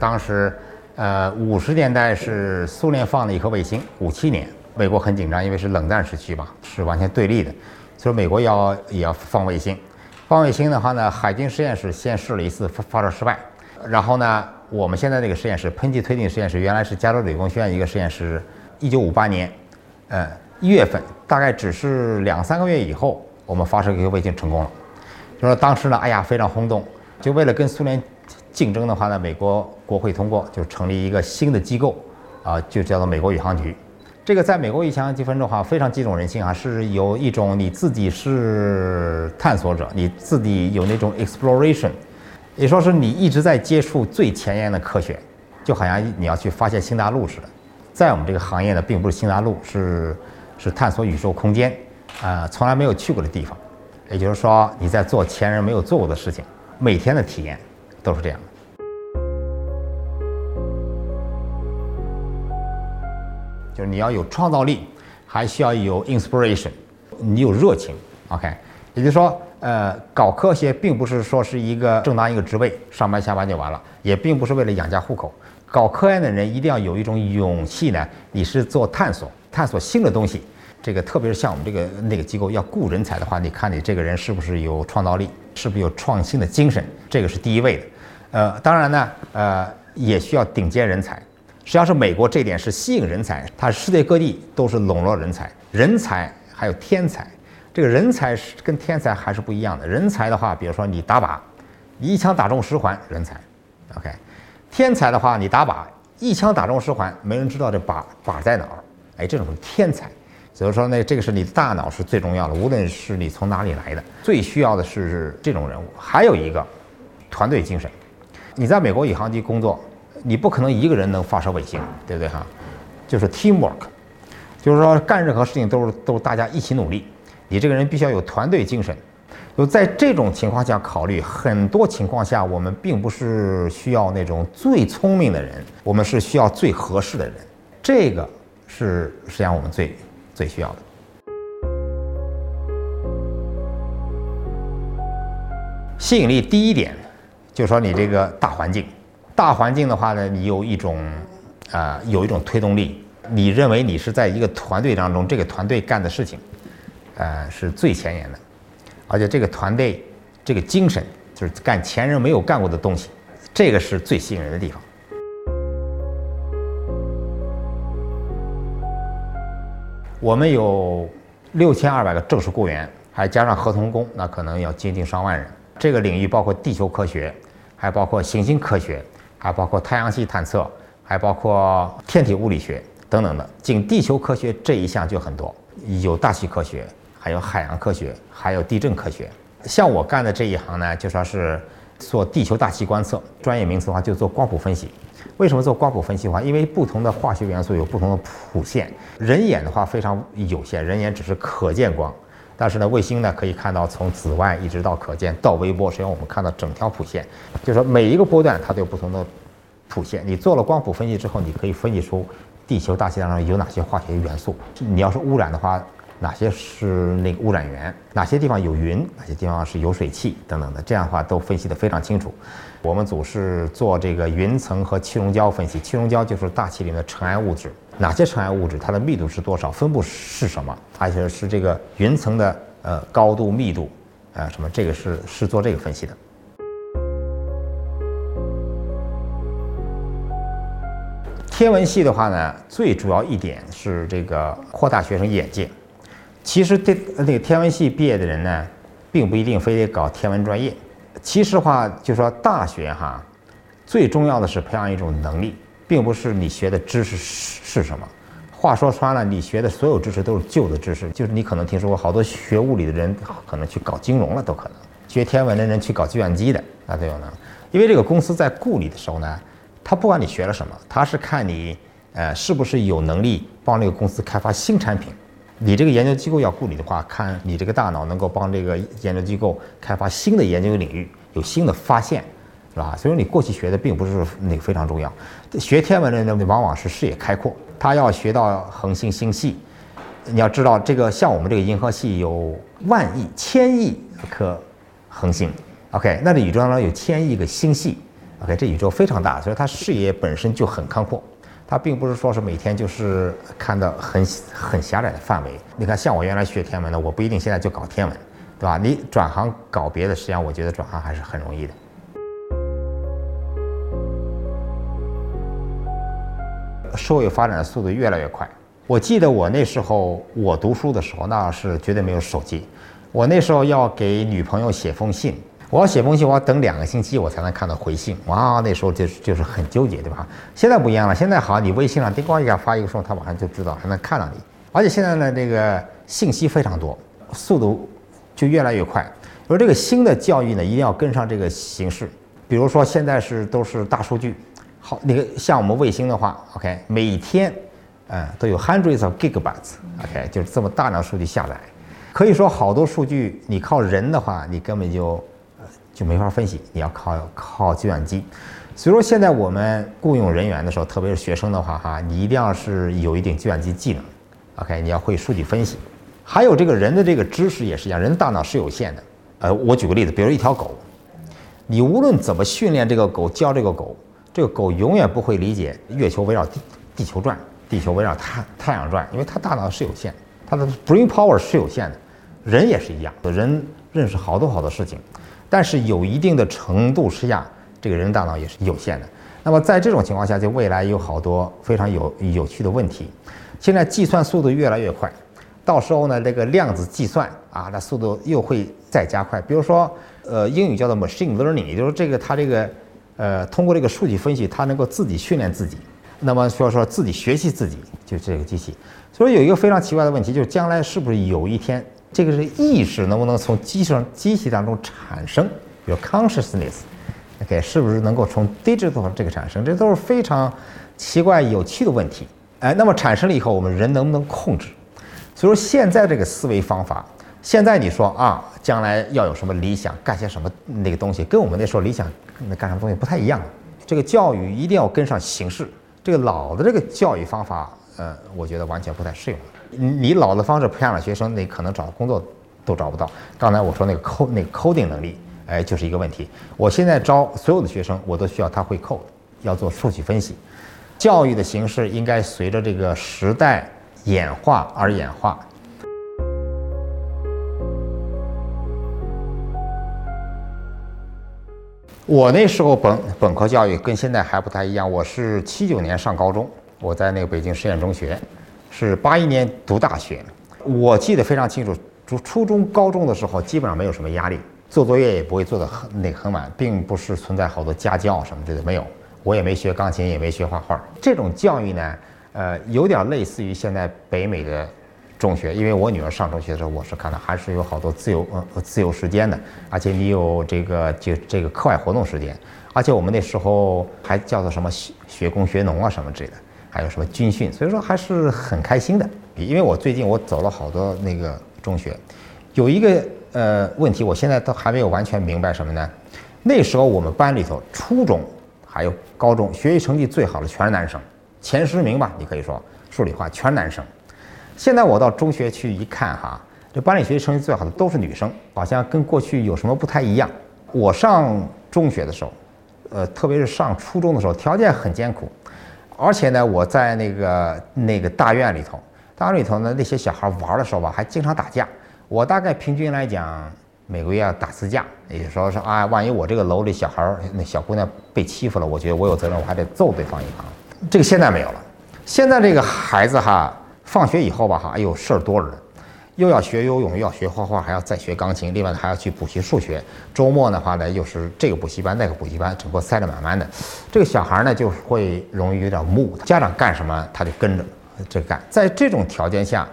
当时，呃，五十年代是苏联放了一颗卫星，五七年，美国很紧张，因为是冷战时期嘛，是完全对立的，所以美国要也要放卫星。放卫星的话呢，海军实验室先试了一次发发射失败，然后呢，我们现在这个实验室喷气推进实验室原来是加州理工学院一个实验室，一九五八年，呃一月份，大概只是两三个月以后，我们发射一个卫星成功了，就说当时呢，哎呀非常轰动，就为了跟苏联竞争的话呢，美国国会通过就成立一个新的机构，啊，就叫做美国宇航局。这个在美国宇航积分的话，非常激动人心啊，是有一种你自己是探索者，你自己有那种 exploration，也说是你一直在接触最前沿的科学，就好像你要去发现新大陆似的。在我们这个行业呢，并不是新大陆，是是探索宇宙空间，啊，从来没有去过的地方。也就是说，你在做前人没有做过的事情，每天的体验都是这样的。就是你要有创造力，还需要有 inspiration，你有热情，OK，也就是说，呃，搞科学并不是说是一个正当一个职位，上班下班就完了，也并不是为了养家糊口。搞科研的人一定要有一种勇气呢，你是做探索，探索新的东西。这个特别是像我们这个那个机构要雇人才的话，你看你这个人是不是有创造力，是不是有创新的精神，这个是第一位的。呃，当然呢，呃，也需要顶尖人才。实际上是美国这点是吸引人才，它世界各地都是笼络人才，人才还有天才。这个人才是跟天才还是不一样的。人才的话，比如说你打靶，你一枪打中十环，人才，OK。天才的话，你打靶一枪打中十环，没人知道这靶靶在哪儿，哎，这种是天才。所以说呢，这个是你的大脑是最重要的，无论是你从哪里来的，最需要的是这种人物。还有一个团队精神，你在美国宇航局工作。你不可能一个人能发射卫星，对不对哈？就是 teamwork，就是说干任何事情都是都是大家一起努力。你这个人必须要有团队精神。就在这种情况下考虑，很多情况下我们并不是需要那种最聪明的人，我们是需要最合适的人。这个是实际上我们最最需要的。吸引力第一点，就说你这个大环境。大环境的话呢，你有一种，啊，有一种推动力。你认为你是在一个团队当中，这个团队干的事情，呃，是最前沿的，而且这个团队这个精神就是干前人没有干过的东西，这个是最吸引人的地方。我们有六千二百个正式雇员，还加上合同工，那可能要接近上万人。这个领域包括地球科学，还包括行星科学。还包括太阳系探测，还包括天体物理学等等的。仅地球科学这一项就很多，有大气科学，还有海洋科学，还有地震科学。像我干的这一行呢，就说是做地球大气观测，专业名词的话就做光谱分析。为什么做光谱分析的话？因为不同的化学元素有不同的谱线，人眼的话非常有限，人眼只是可见光。但是呢，卫星呢可以看到从紫外一直到可见到微波，实际上我们看到整条谱线，就是说每一个波段它都有不同的谱线。你做了光谱分析之后，你可以分析出地球大气当中有哪些化学元素。你要是污染的话，哪些是那个污染源？哪些地方有云？哪些地方是有水汽等等的？这样的话都分析得非常清楚。我们组是做这个云层和气溶胶分析，气溶胶就是大气里的尘埃物质。哪些尘埃物质，它的密度是多少，分布是什么，而且是这个云层的呃高度密度，啊什么，这个是是做这个分析的。天文系的话呢，最主要一点是这个扩大学生眼界。其实这那个天文系毕业的人呢，并不一定非得搞天文专业。其实话就说大学哈，最重要的是培养一种能力。并不是你学的知识是是什么，话说穿了，你学的所有知识都是旧的知识。就是你可能听说过好多学物理的人可能去搞金融了，都可能；学天文的人去搞计算机的，那都有能。因为这个公司在雇你的时候呢，他不管你学了什么，他是看你呃是不是有能力帮这个公司开发新产品。你这个研究机构要雇你的话，看你这个大脑能够帮这个研究机构开发新的研究领域，有新的发现。是吧？所以说你过去学的并不是那个非常重要。学天文的人往往是视野开阔，他要学到恒星星系。你要知道，这个像我们这个银河系有万亿、千亿颗恒星，OK，那这宇宙当中有千亿个星系，OK，这宇宙非常大，所以他视野本身就很开阔。他并不是说是每天就是看到很很狭窄的范围。你看，像我原来学天文的，我不一定现在就搞天文，对吧？你转行搞别的，实际上我觉得转行还是很容易的。社会发展的速度越来越快。我记得我那时候我读书的时候，那是绝对没有手机。我那时候要给女朋友写封信。我要写封信，我要等两个星期我才能看到回信。哇，那时候就是就是很纠结，对吧？现在不一样了，现在好，你微信上叮咣一下发一个送，他马上就知道，还能看到你。而且现在呢，这个信息非常多，速度就越来越快。而这个新的教育呢，一定要跟上这个形势。比如说现在是都是大数据，好，那个像我们卫星的话，OK，每天，嗯，都有 hundreds of gigabytes，OK，就是这么大量数据下载，可以说好多数据你靠人的话，你根本就。就没法分析，你要靠靠计算机。所以说，现在我们雇佣人员的时候，特别是学生的话，哈，你一定要是有一定计算机技能，OK，你要会数据分析。还有这个人的这个知识也是一样，人的大脑是有限的。呃，我举个例子，比如一条狗，你无论怎么训练这个狗，教这个狗，这个狗永远不会理解月球围绕地地球转，地球围绕太太阳转，因为它大脑是有限，它的 brain power 是有限的。人也是一样，人认识好多好多事情。但是有一定的程度之下，这个人大脑也是有限的。那么在这种情况下，就未来有好多非常有有趣的问题。现在计算速度越来越快，到时候呢，这个量子计算啊，那速度又会再加快。比如说，呃，英语叫做 machine learning，也就是这个它这个，呃，通过这个数据分析，它能够自己训练自己。那么说说自己学习自己，就这个机器。所以有一个非常奇怪的问题，就是将来是不是有一天？这个是意识能不能从机器上机器当中产生，比如 consciousness，OK，是不是能够从 digital 这个产生？这都是非常奇怪有趣的问题。哎，那么产生了以后，我们人能不能控制？所以说现在这个思维方法，现在你说啊，将来要有什么理想，干些什么那个东西，跟我们那时候理想那干什么东西不太一样。这个教育一定要跟上形势，这个老的这个教育方法，呃，我觉得完全不太适用。你老的方式培养了学生，那可能找工作都找不到。刚才我说那个抠那个 coding 能力，哎，就是一个问题。我现在招所有的学生，我都需要他会抠要做数据分析。教育的形式应该随着这个时代演化而演化。我那时候本本科教育跟现在还不太一样。我是七九年上高中，我在那个北京实验中学。是八一年读大学，我记得非常清楚。初初中、高中的时候，基本上没有什么压力，做作业也不会做的很那很晚，并不是存在好多家教什么之类的没有。我也没学钢琴，也没学画画。这种教育呢，呃，有点类似于现在北美的中学。因为我女儿上中学的时候，我是看到还是有好多自由呃自由时间的，而且你有这个就这个课外活动时间，而且我们那时候还叫做什么学学工学农啊什么之类的。还有什么军训，所以说还是很开心的。因为我最近我走了好多那个中学，有一个呃问题，我现在都还没有完全明白什么呢？那时候我们班里头，初中还有高中学习成绩最好的全是男生，前十名吧，你可以说数理化全是男生。现在我到中学去一看哈，这班里学习成绩最好的都是女生，好像跟过去有什么不太一样。我上中学的时候，呃，特别是上初中的时候，条件很艰苦。而且呢，我在那个那个大院里头，大院里头呢，那些小孩玩的时候吧，还经常打架。我大概平均来讲，每个月要打四架。也就是说是啊，万一我这个楼里小孩那小姑娘被欺负了，我觉得我有责任，我还得揍对方一番。这个现在没有了。现在这个孩子哈，放学以后吧哈，哎呦事儿多着呢。又要学游泳，又要学画画，还要再学钢琴，另外还要去补习数学。周末的话呢，又是这个补习班那个补习班，整个塞得满满的。这个小孩呢，就会容易有点木。家长干什么，他就跟着这干。在这种条件下，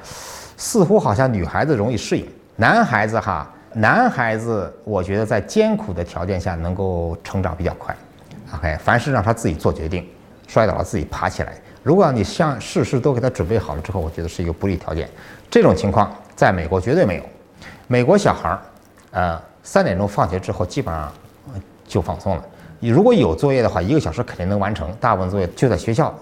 似乎好像女孩子容易适应，男孩子哈，男孩子我觉得在艰苦的条件下能够成长比较快。OK，凡事让他自己做决定，摔倒了自己爬起来。如果你像事事都给他准备好了之后，我觉得是一个不利条件。这种情况。在美国绝对没有，美国小孩儿，呃，三点钟放学之后基本上就放松了。你如果有作业的话，一个小时肯定能完成，大部分作业就在学校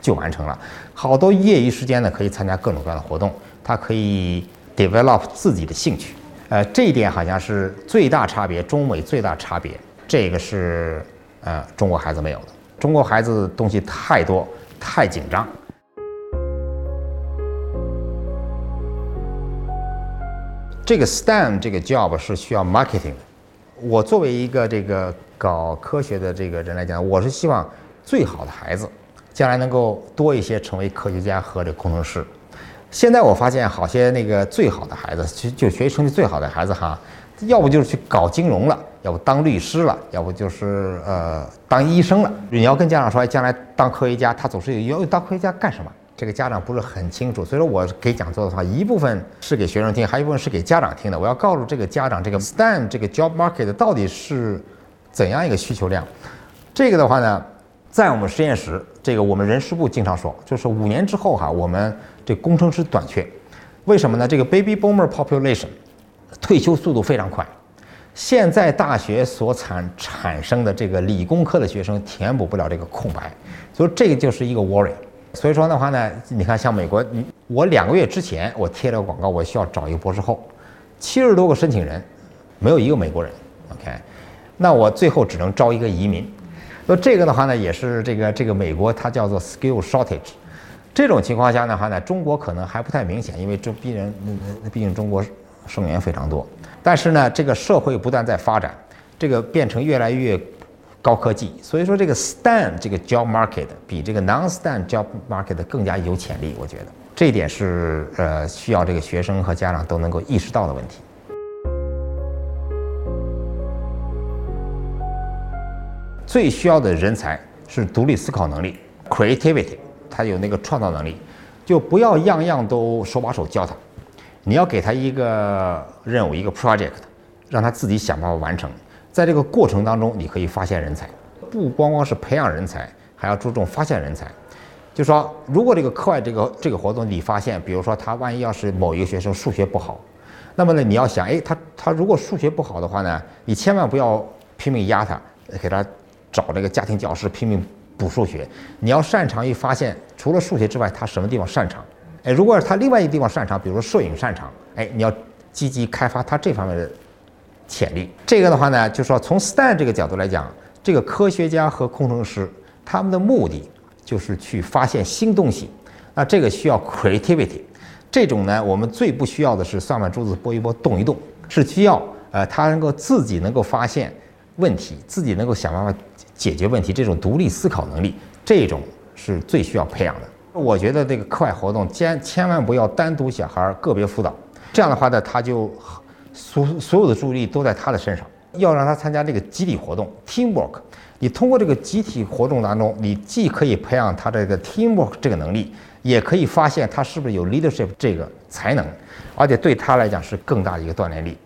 就完成了。好多业余时间呢，可以参加各种各样的活动，他可以 develop 自己的兴趣。呃，这一点好像是最大差别，中美最大差别。这个是呃，中国孩子没有的。中国孩子东西太多，太紧张。这个 STEM 这个 job 是需要 marketing 的。我作为一个这个搞科学的这个人来讲，我是希望最好的孩子将来能够多一些成为科学家和这工程师。现在我发现，好些那个最好的孩子，就就学习成绩最好的孩子哈，要不就是去搞金融了，要不当律师了，要不就是呃当医生了。你要跟家长说，将来当科学家，他总是有要当科学家干什么？这个家长不是很清楚。所以说我给讲座的话，一部分是给学生听，还有一部分是给家长听的。我要告诉这个家长，这个 STEM 这个 job market 到底是怎样一个需求量。这个的话呢，在我们实验室，这个我们人事部经常说，就是五年之后哈，我们。这工程师短缺，为什么呢？这个 baby boomer population 退休速度非常快，现在大学所产产生的这个理工科的学生填补不了这个空白，所以这个就是一个 worry。所以说的话呢，你看像美国，我两个月之前我贴了个广告，我需要找一个博士后，七十多个申请人，没有一个美国人。OK，那我最后只能招一个移民。那这个的话呢，也是这个这个美国它叫做 skill shortage。这种情况下的话呢，中国可能还不太明显，因为这毕竟，毕竟中国生源非常多。但是呢，这个社会不断在发展，这个变成越来越高科技，所以说这个 STEM 这个 job market 比这个 non-STEM job market 更加有潜力。我觉得这一点是呃需要这个学生和家长都能够意识到的问题。最需要的人才是独立思考能力 （creativity）。他有那个创造能力，就不要样样都手把手教他，你要给他一个任务，一个 project，让他自己想办法完成。在这个过程当中，你可以发现人才，不光光是培养人才，还要注重发现人才。就说如果这个课外这个这个活动你发现，比如说他万一要是某一个学生数学不好，那么呢你要想，哎，他他如果数学不好的话呢，你千万不要拼命压他，给他找这个家庭教师拼命。补数学，你要擅长于发现除了数学之外，他什么地方擅长？哎，如果是他另外一个地方擅长，比如说摄影擅长，哎，你要积极开发他这方面的潜力。这个的话呢，就说从 Stan 这个角度来讲，这个科学家和工程师他们的目的就是去发现新东西，那这个需要 creativity。这种呢，我们最不需要的是算盘珠子拨一拨动一动，是需要呃他能够自己能够发现问题，自己能够想办法。解决问题这种独立思考能力，这种是最需要培养的。我觉得这个课外活动千千万不要单独小孩个别辅导，这样的话呢，他就所所有的注意力都在他的身上。要让他参加这个集体活动 （teamwork）。你通过这个集体活动当中，你既可以培养他这个 teamwork 这个能力，也可以发现他是不是有 leadership 这个才能，而且对他来讲是更大的一个锻炼力。